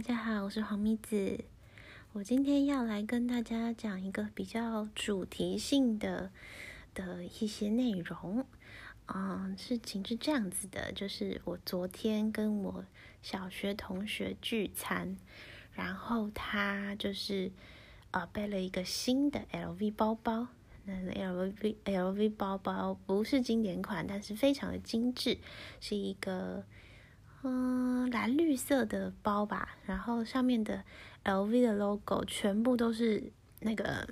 大家好，我是黄咪子。我今天要来跟大家讲一个比较主题性的的一些内容。嗯，事情是这样子的，就是我昨天跟我小学同学聚餐，然后他就是呃背了一个新的 LV 包包。那 LV LV 包包不是经典款，但是非常的精致，是一个。嗯，蓝绿色的包吧，然后上面的 LV 的 logo 全部都是那个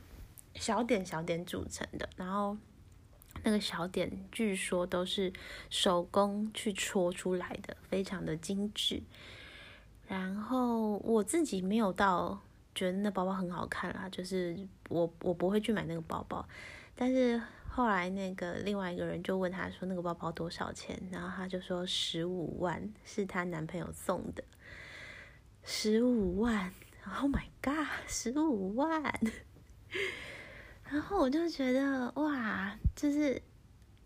小点小点组成的，然后那个小点据说都是手工去戳出来的，非常的精致。然后我自己没有到觉得那包包很好看啦，就是我我不会去买那个包包，但是。后来那个另外一个人就问他说：“那个包包多少钱？”然后他就说：“十五万，是他男朋友送的。”十五万，Oh my god，十五万！然后我就觉得哇，就是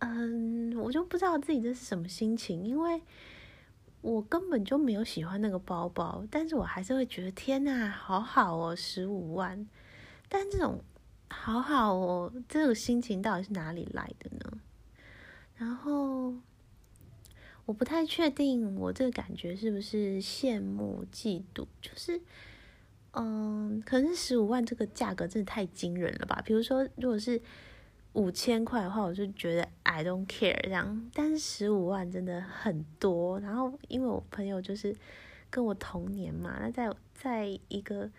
嗯，我就不知道自己这是什么心情，因为我根本就没有喜欢那个包包，但是我还是会觉得天呐，好好哦，十五万！但这种。好好哦，这种心情到底是哪里来的呢？然后我不太确定，我这个感觉是不是羡慕、嫉妒？就是，嗯，可能是十五万这个价格真的太惊人了吧？比如说，如果是五千块的话，我就觉得 I don't care 这样。但是十五万真的很多。然后，因为我朋友就是跟我同年嘛，那在在一个。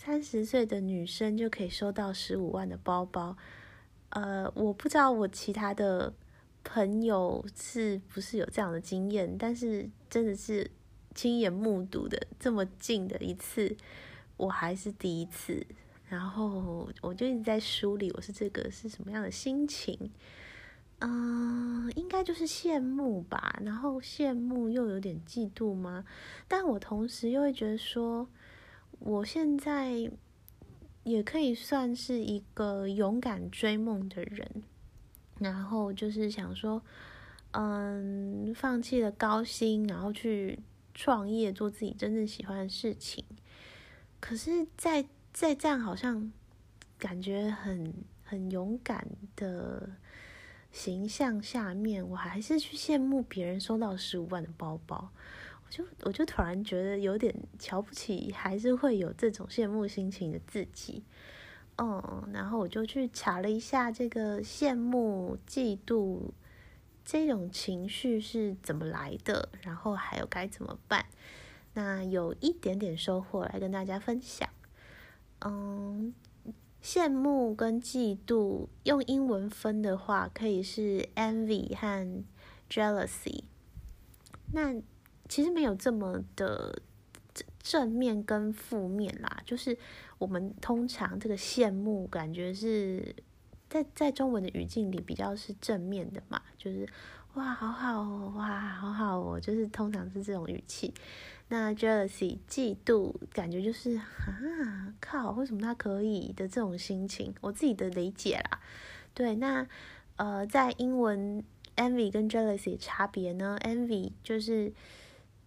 三十岁的女生就可以收到十五万的包包，呃，我不知道我其他的朋友是不是有这样的经验，但是真的是亲眼目睹的这么近的一次，我还是第一次。然后我就一直在梳理我是这个是什么样的心情，嗯，应该就是羡慕吧，然后羡慕又有点嫉妒吗？但我同时又会觉得说。我现在也可以算是一个勇敢追梦的人，然后就是想说，嗯，放弃了高薪，然后去创业，做自己真正喜欢的事情。可是，在在这样好像感觉很很勇敢的形象下面，我还是去羡慕别人收到十五万的包包。就我就突然觉得有点瞧不起，还是会有这种羡慕心情的自己，嗯，然后我就去查了一下这个羡慕、嫉妒这种情绪是怎么来的，然后还有该怎么办。那有一点点收获来跟大家分享。嗯，羡慕跟嫉妒用英文分的话，可以是 envy 和 jealousy。那其实没有这么的正正面跟负面啦，就是我们通常这个羡慕感觉是在在中文的语境里比较是正面的嘛，就是哇好好哦，哇好好哦，就是通常是这种语气。那 jealousy 嫉妒感觉就是啊靠，为什么他可以的这种心情，我自己的理解啦。对，那呃在英文 envy 跟 jealousy 差别呢？envy 就是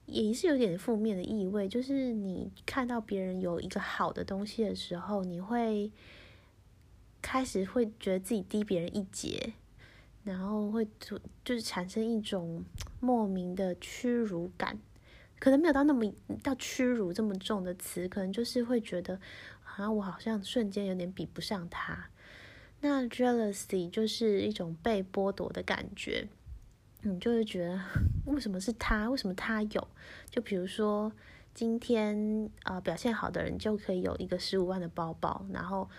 也是有点负面的意味，就是你看到别人有一个好的东西的时候，你会开始会觉得自己低别人一截，然后会就就是产生一种莫名的屈辱感，可能没有到那么到屈辱这么重的词，可能就是会觉得啊，我好像瞬间有点比不上他。那 jealousy 就是一种被剥夺的感觉。你就会觉得，为什么是他？为什么他有？就比如说，今天呃表现好的人就可以有一个十五万的包包，然后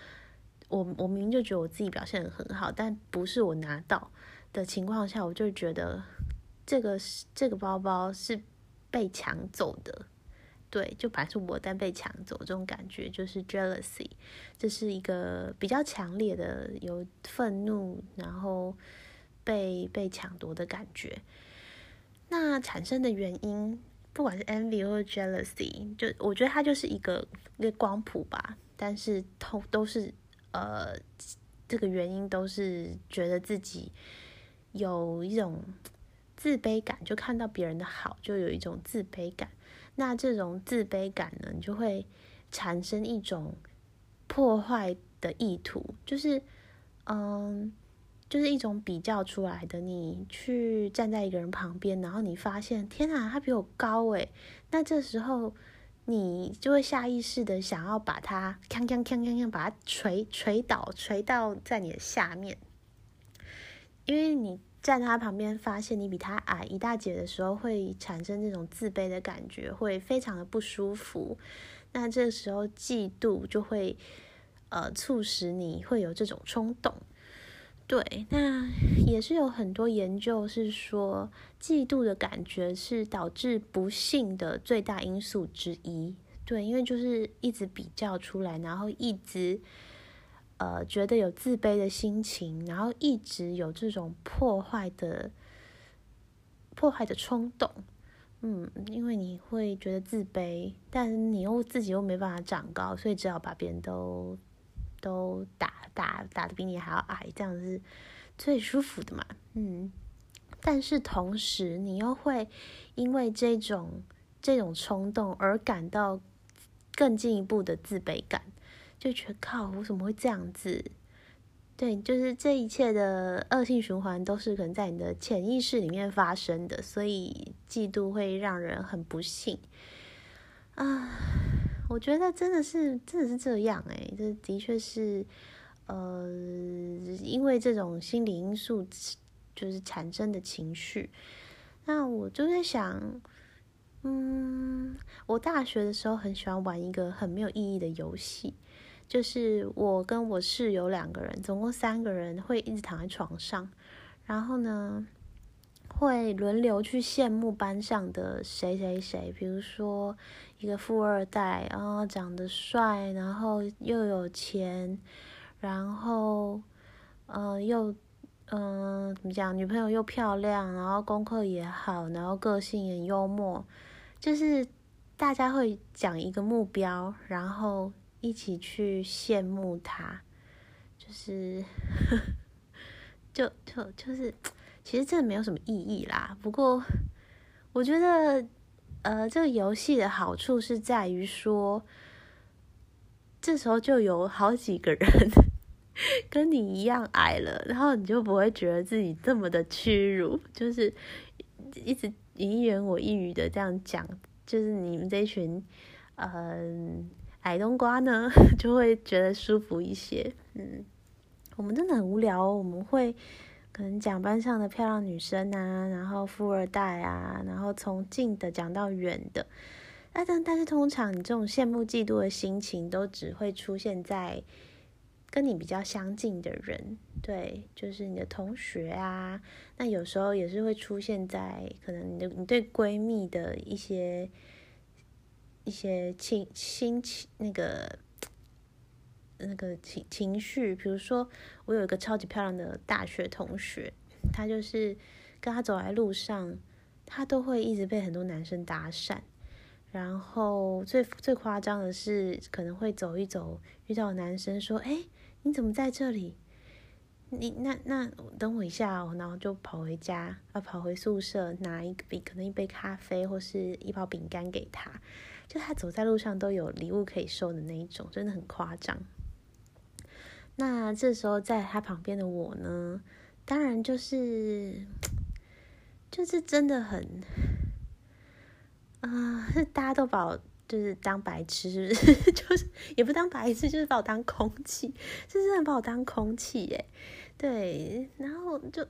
我我明明就觉得我自己表现的很好，但不是我拿到的情况下，我就觉得这个是这个包包是被抢走的，对，就本来是我但被抢走，这种感觉就是 jealousy，这是一个比较强烈的有愤怒，然后。被被抢夺的感觉，那产生的原因，不管是 envy 或者 jealousy，就我觉得它就是一个一个光谱吧。但是都都是呃，这个原因都是觉得自己有一种自卑感，就看到别人的好，就有一种自卑感。那这种自卑感呢，你就会产生一种破坏的意图，就是嗯，就是一种比较出来的。你去站在一个人旁边，然后你发现，天啊，他比我高诶，那这时候你就会下意识的想要把他锵锵锵锵锵把他捶捶倒，捶到在你的下面，因为你。站在他旁边，发现你比他矮一大截的时候，会产生这种自卑的感觉，会非常的不舒服。那这时候嫉妒就会，呃，促使你会有这种冲动。对，那也是有很多研究是说，嫉妒的感觉是导致不幸的最大因素之一。对，因为就是一直比较出来，然后一直。呃，觉得有自卑的心情，然后一直有这种破坏的、破坏的冲动，嗯，因为你会觉得自卑，但你又自己又没办法长高，所以只好把别人都都打打打的比你还要矮，这样是最舒服的嘛，嗯。但是同时，你又会因为这种这种冲动而感到更进一步的自卑感。就觉得靠，我怎么会这样子？对，就是这一切的恶性循环都是可能在你的潜意识里面发生的，所以嫉妒会让人很不幸啊。我觉得真的是真的是这样诶，这的确是呃，因为这种心理因素就是产生的情绪。那我就在想，嗯，我大学的时候很喜欢玩一个很没有意义的游戏。就是我跟我室友两个人，总共三个人会一直躺在床上，然后呢，会轮流去羡慕班上的谁谁谁，比如说一个富二代，然后长得帅，然后又有钱，然后嗯又嗯怎么讲，女朋友又漂亮，然后功课也好，然后个性也幽默，就是大家会讲一个目标，然后。一起去羡慕他，就是，就就就是，其实这没有什么意义啦。不过，我觉得，呃，这个游戏的好处是在于说，这时候就有好几个人 跟你一样矮了，然后你就不会觉得自己这么的屈辱，就是一直你一言我一语的这样讲，就是你们这群，嗯。矮冬瓜呢，就会觉得舒服一些。嗯，我们真的很无聊，我们会可能讲班上的漂亮女生啊，然后富二代啊，然后从近的讲到远的。那但但是通常你这种羡慕嫉妒的心情，都只会出现在跟你比较相近的人，对，就是你的同学啊。那有时候也是会出现在可能你的你对闺蜜的一些。一些亲亲情那个那个情情绪，比如说我有一个超级漂亮的大学同学，他就是跟他走在路上，他都会一直被很多男生搭讪，然后最最夸张的是，可能会走一走遇到男生说：“哎，你怎么在这里？你那那等我一下哦。”然后就跑回家啊，跑回宿舍拿一个可能一杯咖啡或是一包饼干给他。就他走在路上都有礼物可以收的那一种，真的很夸张。那这时候在他旁边的我呢，当然就是就是真的很啊，大家都把我就是当白痴，是不是？就是也不当白痴，就是把我当空气，就是真的把我当空气耶。对，然后就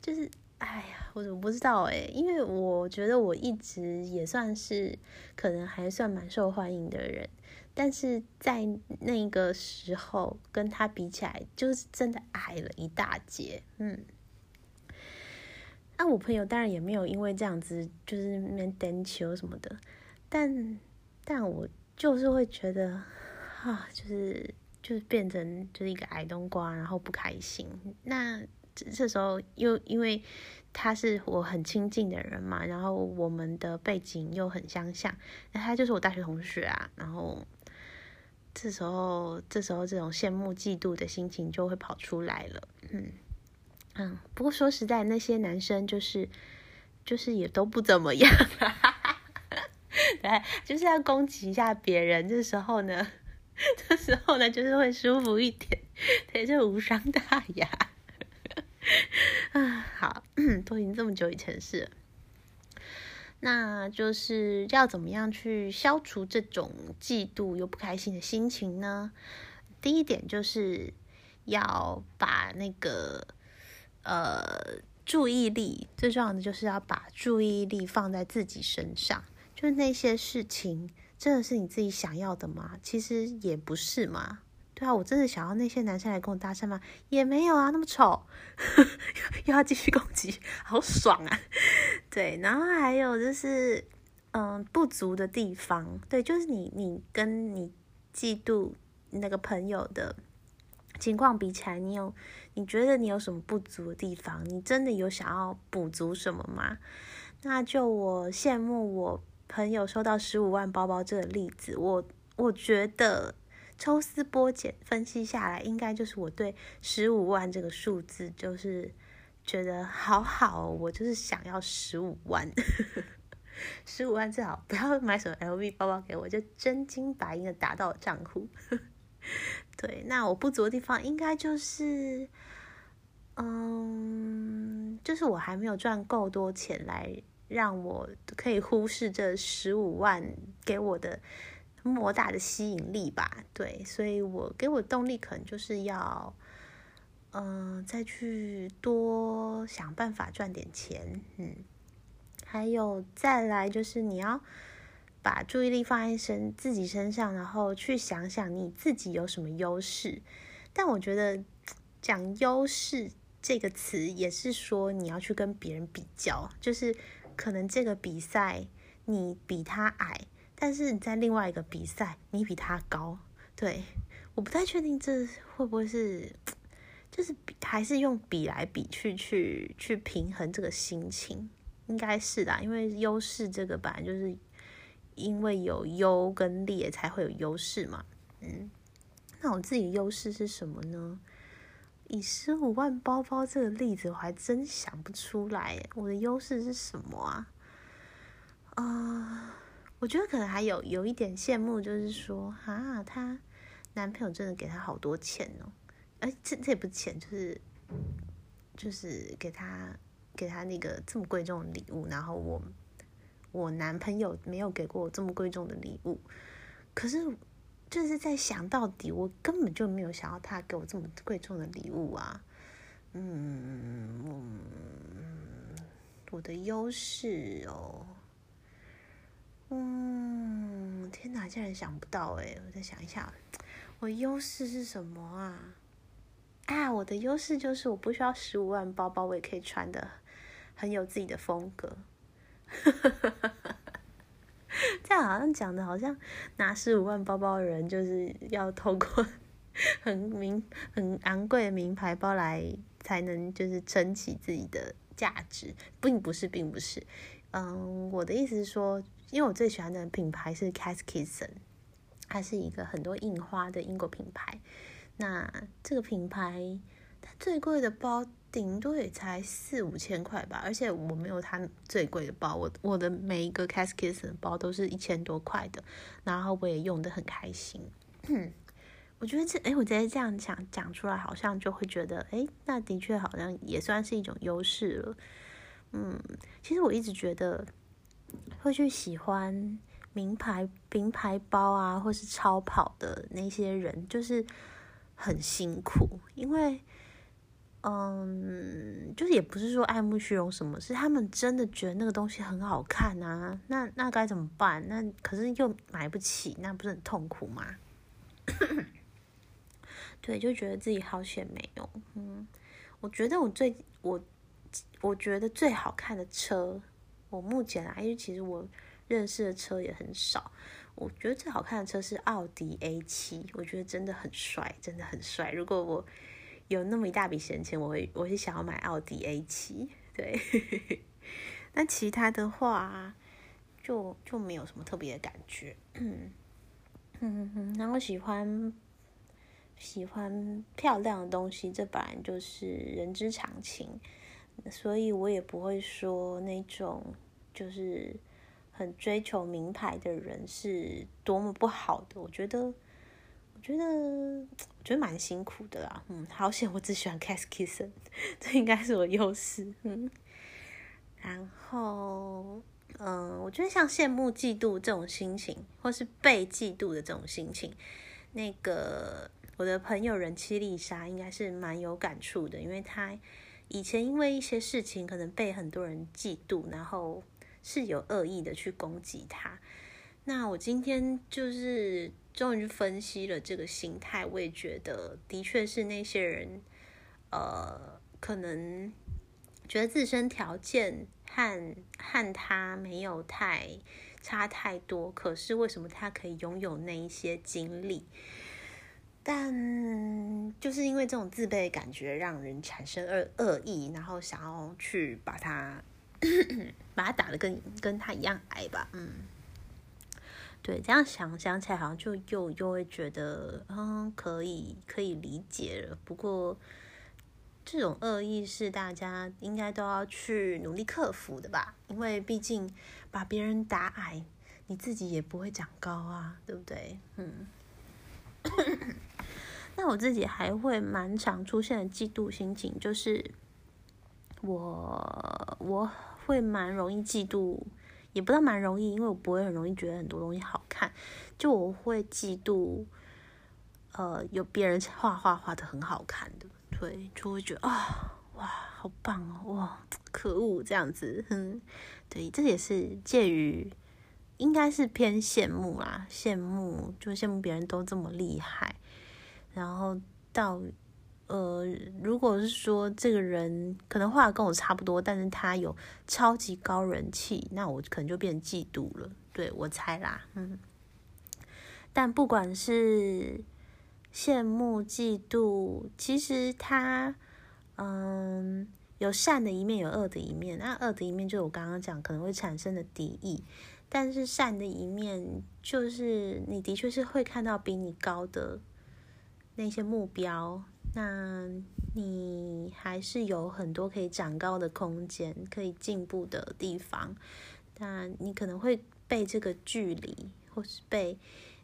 就是。哎呀，我我不知道哎，因为我觉得我一直也算是可能还算蛮受欢迎的人，但是在那个时候跟他比起来，就是真的矮了一大截。嗯，那我朋友当然也没有因为这样子就是面单球什么的，但但我就是会觉得啊，就是就是变成就是一个矮冬瓜，然后不开心。那。这时候又因为他是我很亲近的人嘛，然后我们的背景又很相像，那他就是我大学同学啊。然后这时候，这时候这种羡慕嫉妒的心情就会跑出来了。嗯嗯，不过说实在，那些男生就是就是也都不怎么样，对，就是要攻击一下别人。这时候呢，这时候呢，就是会舒服一点，对，就无伤大雅。啊，好，都已经这么久以前事，那就是要怎么样去消除这种嫉妒又不开心的心情呢？第一点就是要把那个呃注意力，最重要的就是要把注意力放在自己身上，就是那些事情真的是你自己想要的吗？其实也不是嘛。对啊，我真的想要那些男生来跟我搭讪吗？也没有啊，那么丑，又要继续攻击，好爽啊！对，然后还有就是，嗯，不足的地方，对，就是你你跟你嫉妒那个朋友的情况比起来，你有你觉得你有什么不足的地方？你真的有想要补足什么吗？那就我羡慕我朋友收到十五万包包这个例子，我我觉得。抽丝剥茧分析下来，应该就是我对十五万这个数字，就是觉得好好，我就是想要十五万，十五万最好不要买什么 LV 包包给我，就真金白银的打到账户。对，那我不足的地方应该就是，嗯，就是我还没有赚够多钱来让我可以忽视这十五万给我的。莫大的吸引力吧，对，所以我给我动力可能就是要，嗯，再去多想办法赚点钱，嗯，还有再来就是你要把注意力放在身自己身上，然后去想想你自己有什么优势。但我觉得讲优势这个词也是说你要去跟别人比较，就是可能这个比赛你比他矮。但是你在另外一个比赛，你比他高，对，我不太确定这会不会是，就是比还是用比来比去去去平衡这个心情，应该是的，因为优势这个本来就是因为有优跟劣才会有优势嘛，嗯，那我自己优势是什么呢？以十五万包包这个例子，我还真想不出来，我的优势是什么啊？啊。我觉得可能还有有一点羡慕，就是说啊，她男朋友真的给她好多钱哦，哎，这这也不是钱，就是就是给她给她那个这么贵重的礼物，然后我我男朋友没有给过我这么贵重的礼物，可是就是在想到底，我根本就没有想要他给我这么贵重的礼物啊，嗯，我的优势哦。竟然想不到哎！我再想一下，我优势是什么啊？啊，我的优势就是我不需要十五万包包，我也可以穿的很有自己的风格。这样好像讲的好像拿十五万包包的人就是要透过 很名很昂贵的名牌包来才能就是撑起自己的价值，并不是，并不是。嗯，我的意思是说。因为我最喜欢的品牌是 c a s k i s o n 它是一个很多印花的英国品牌。那这个品牌它最贵的包顶多也才四五千块吧，而且我没有它最贵的包，我我的每一个 c a s k i s o n 包都是一千多块的，然后我也用的很开心。我觉得这哎，我直接这样讲讲出来，好像就会觉得哎，那的确好像也算是一种优势了。嗯，其实我一直觉得。会去喜欢名牌名牌包啊，或是超跑的那些人，就是很辛苦，因为，嗯，就是也不是说爱慕虚荣什么，是他们真的觉得那个东西很好看啊，那那该怎么办？那可是又买不起，那不是很痛苦吗？对，就觉得自己好险没有。嗯，我觉得我最我我觉得最好看的车。我目前啊，因为其实我认识的车也很少，我觉得最好看的车是奥迪 A 七，我觉得真的很帅，真的很帅。如果我有那么一大笔闲钱，我会我会想要买奥迪 A 七。对，那其他的话就就没有什么特别的感觉。嗯嗯嗯，然后喜欢喜欢漂亮的东西，这本来就是人之常情，所以我也不会说那种。就是很追求名牌的人是多么不好的。我觉得，我觉得，我觉得蛮辛苦的啦。嗯，好险，我只喜欢 Cass Kisson，这应该是我优势。嗯，然后，嗯，我觉得像羡慕、嫉妒这种心情，或是被嫉妒的这种心情，那个我的朋友人妻丽莎应该是蛮有感触的，因为她。以前因为一些事情可能被很多人嫉妒，然后是有恶意的去攻击他。那我今天就是终于分析了这个心态，我也觉得的确是那些人，呃，可能觉得自身条件和和他没有太差太多，可是为什么他可以拥有那一些经历？但就是因为这种自卑感觉，让人产生恶恶意，然后想要去把他 把他打的跟跟他一样矮吧，嗯，对，这样想想起来，好像就又又会觉得，嗯，可以可以理解了。不过这种恶意是大家应该都要去努力克服的吧，因为毕竟把别人打矮，你自己也不会长高啊，对不对？嗯。那我自己还会蛮常出现的嫉妒心情，就是我我会蛮容易嫉妒，也不知道蛮容易，因为我不会很容易觉得很多东西好看，就我会嫉妒，呃，有别人画画画的很好看的，对，就会觉得啊，哇，好棒哦，哇，可恶，这样子，哼，对，这也是介于应该是偏羡慕啦，羡慕就羡慕别人都这么厉害。然后到，呃，如果是说这个人可能画的跟我差不多，但是他有超级高人气，那我可能就变嫉妒了。对我猜啦，嗯。但不管是羡慕、嫉妒，其实他，嗯，有善的一面，有恶的一面。那恶的一面就是我刚刚讲可能会产生的敌意，但是善的一面就是你的确是会看到比你高的。那些目标，那你还是有很多可以长高的空间，可以进步的地方。但你可能会被这个距离，或是被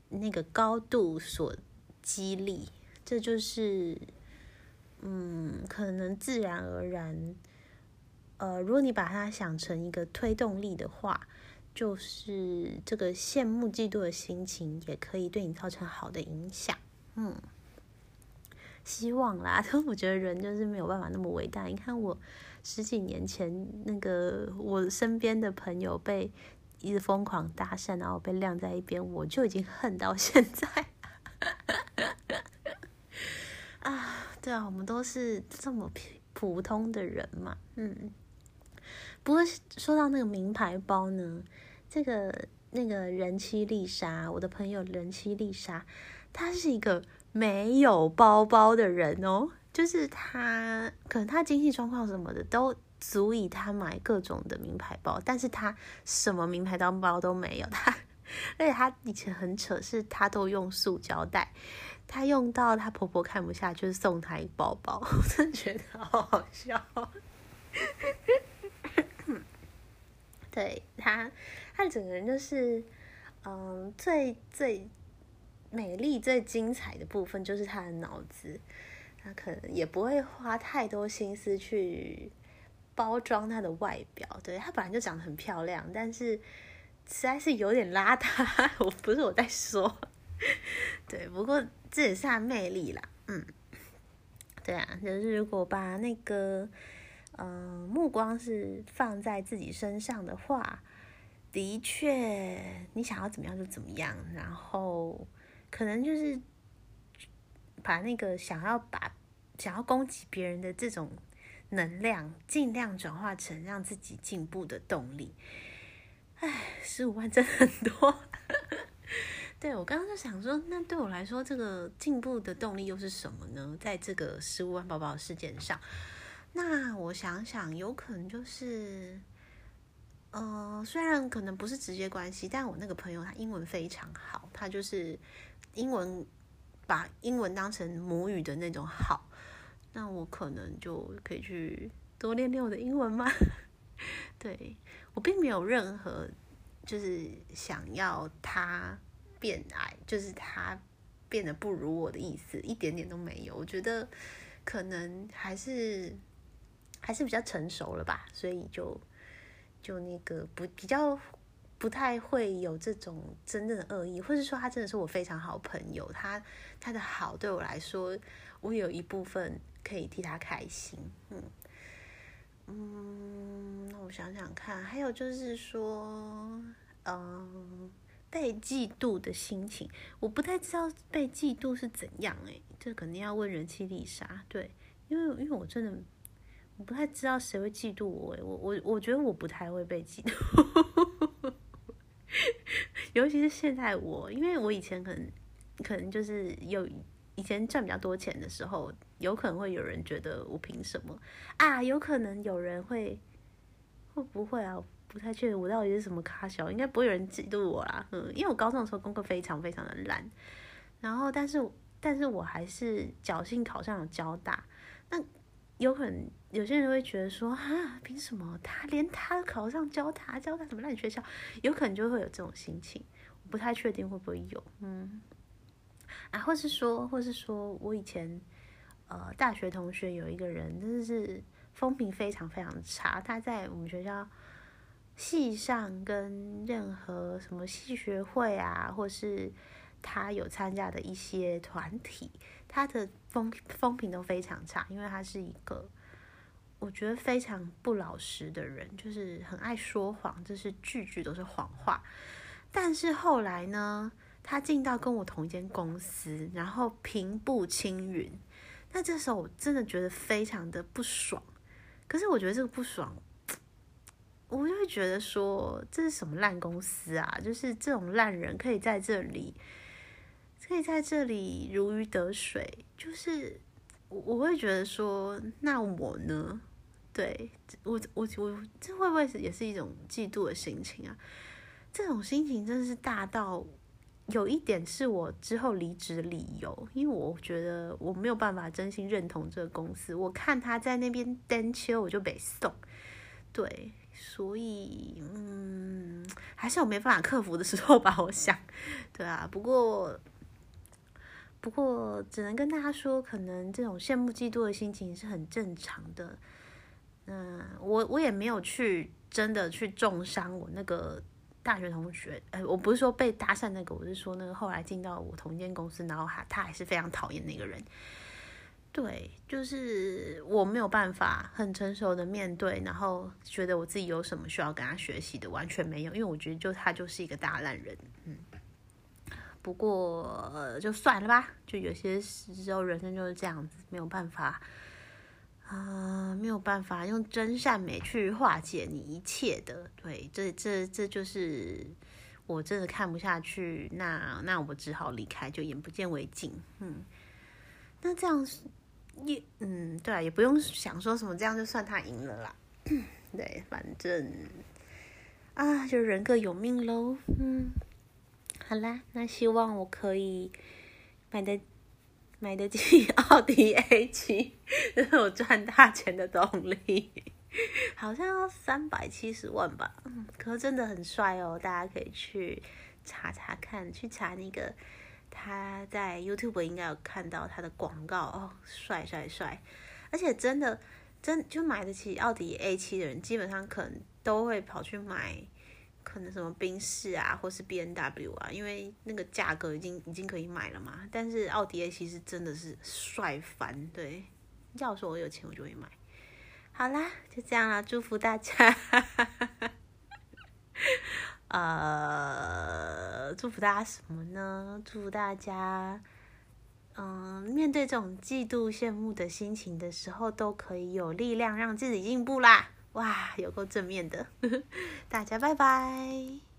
那个高度所激励。这就是，嗯，可能自然而然。呃，如果你把它想成一个推动力的话，就是这个羡慕、嫉妒的心情，也可以对你造成好的影响。嗯。希望啦，但我觉得人就是没有办法那么伟大。你看我十几年前那个我身边的朋友被一直疯狂搭讪，然后被晾在一边，我就已经恨到现在。啊，对啊，我们都是这么普普通的人嘛，嗯。不过说到那个名牌包呢，这个那个人妻丽莎，我的朋友人妻丽莎，她是一个。没有包包的人哦，就是他，可能他经济状况什么的都足以他买各种的名牌包，但是他什么名牌当包都没有。他，而且他以前很扯，是他都用塑胶袋，他用到他婆婆看不下去，送他一包包，我真的觉得好好笑。对他，他整个人就是，嗯，最最。美丽最精彩的部分就是她的脑子，她可能也不会花太多心思去包装她的外表。对她本来就长得很漂亮，但是实在是有点邋遢。我不是我在说，对，不过这也是她魅力啦。嗯，对啊，就是如果把那个嗯目光是放在自己身上的话，的确你想要怎么样就怎么样，然后。可能就是把那个想要把想要攻击别人的这种能量，尽量转化成让自己进步的动力。唉，十五万真的很多。对我刚刚就想说，那对我来说，这个进步的动力又是什么呢？在这个十五万宝宝事件上，那我想想，有可能就是，呃，虽然可能不是直接关系，但我那个朋友他英文非常好，他就是。英文把英文当成母语的那种好，那我可能就可以去多练练我的英文吗？对我并没有任何就是想要他变矮，就是他变得不如我的意思，一点点都没有。我觉得可能还是还是比较成熟了吧，所以就就那个不比较不太会有这种真正的恶意，或者说他真的是我非常好朋友，他他的好对我来说，我有一部分可以替他开心，嗯。嗯，那我想想看，还有就是说，嗯，被嫉妒的心情，我不太知道被嫉妒是怎样诶，这肯定要问人气丽莎。对，因为因为我真的我不太知道谁会嫉妒我，我我我觉得我不太会被嫉妒，尤其是现在我，因为我以前可能可能就是有。以前赚比较多钱的时候，有可能会有人觉得我凭什么啊？有可能有人会会不会啊？不太确定我到底是什么咖小，应该不会有人嫉妒我啦。嗯，因为我高中的时候功课非常非常的烂，然后但是但是我还是侥幸考上了交大。那有可能有些人会觉得说啊，凭什么他连他都考上交大，交大什么烂学校？有可能就会有这种心情，我不太确定会不会有，嗯。啊，或是说，或是说我以前，呃，大学同学有一个人，真的是风评非常非常差。他在我们学校系上跟任何什么系学会啊，或是他有参加的一些团体，他的风风评都非常差，因为他是一个我觉得非常不老实的人，就是很爱说谎，就是句句都是谎话。但是后来呢？他进到跟我同一间公司，然后平步青云。那这时候我真的觉得非常的不爽。可是我觉得这个不爽，我就会觉得说这是什么烂公司啊？就是这种烂人可以在这里，可以在这里如鱼得水。就是我我会觉得说，那我呢？对我我我这会不会也是一种嫉妒的心情啊？这种心情真的是大到。有一点是我之后离职的理由，因为我觉得我没有办法真心认同这个公司。我看他在那边单秋，我就被送。对，所以嗯，还是我没办法克服的时候吧。我想，对啊。不过，不过只能跟大家说，可能这种羡慕嫉妒的心情是很正常的。嗯，我我也没有去真的去重伤我那个。大学同学，哎，我不是说被搭讪那个，我是说那个后来进到我同一间公司，然后还他还是非常讨厌那个人。对，就是我没有办法很成熟的面对，然后觉得我自己有什么需要跟他学习的，完全没有，因为我觉得就他就是一个大烂人。嗯，不过就算了吧，就有些时候人生就是这样子，没有办法。啊，没有办法用真善美去化解你一切的，对，这这这就是我真的看不下去，那那我只好离开，就眼不见为净，嗯，那这样也，嗯，对啊，也不用想说什么，这样就算他赢了啦，对，反正啊，就人各有命喽，嗯，好啦，那希望我可以买的。买得起 奥迪 A 七，这是我赚大钱的动力。好像要三百七十万吧，嗯，可是真的很帅哦，大家可以去查查看，去查那个他在 YouTube 应该有看到他的广告哦，帅帅帅！而且真的真就买得起奥迪 A 七的人，基本上可能都会跑去买。可能什么宾士啊，或是 B N W 啊，因为那个价格已经已经可以买了嘛。但是奥迪 A 其实真的是帅翻，对。要说我有钱，我就会买。好啦，就这样啦，祝福大家。呃，祝福大家什么呢？祝福大家，嗯，面对这种嫉妒、羡慕的心情的时候，都可以有力量让自己进步啦。哇，有够正面的，大家拜拜。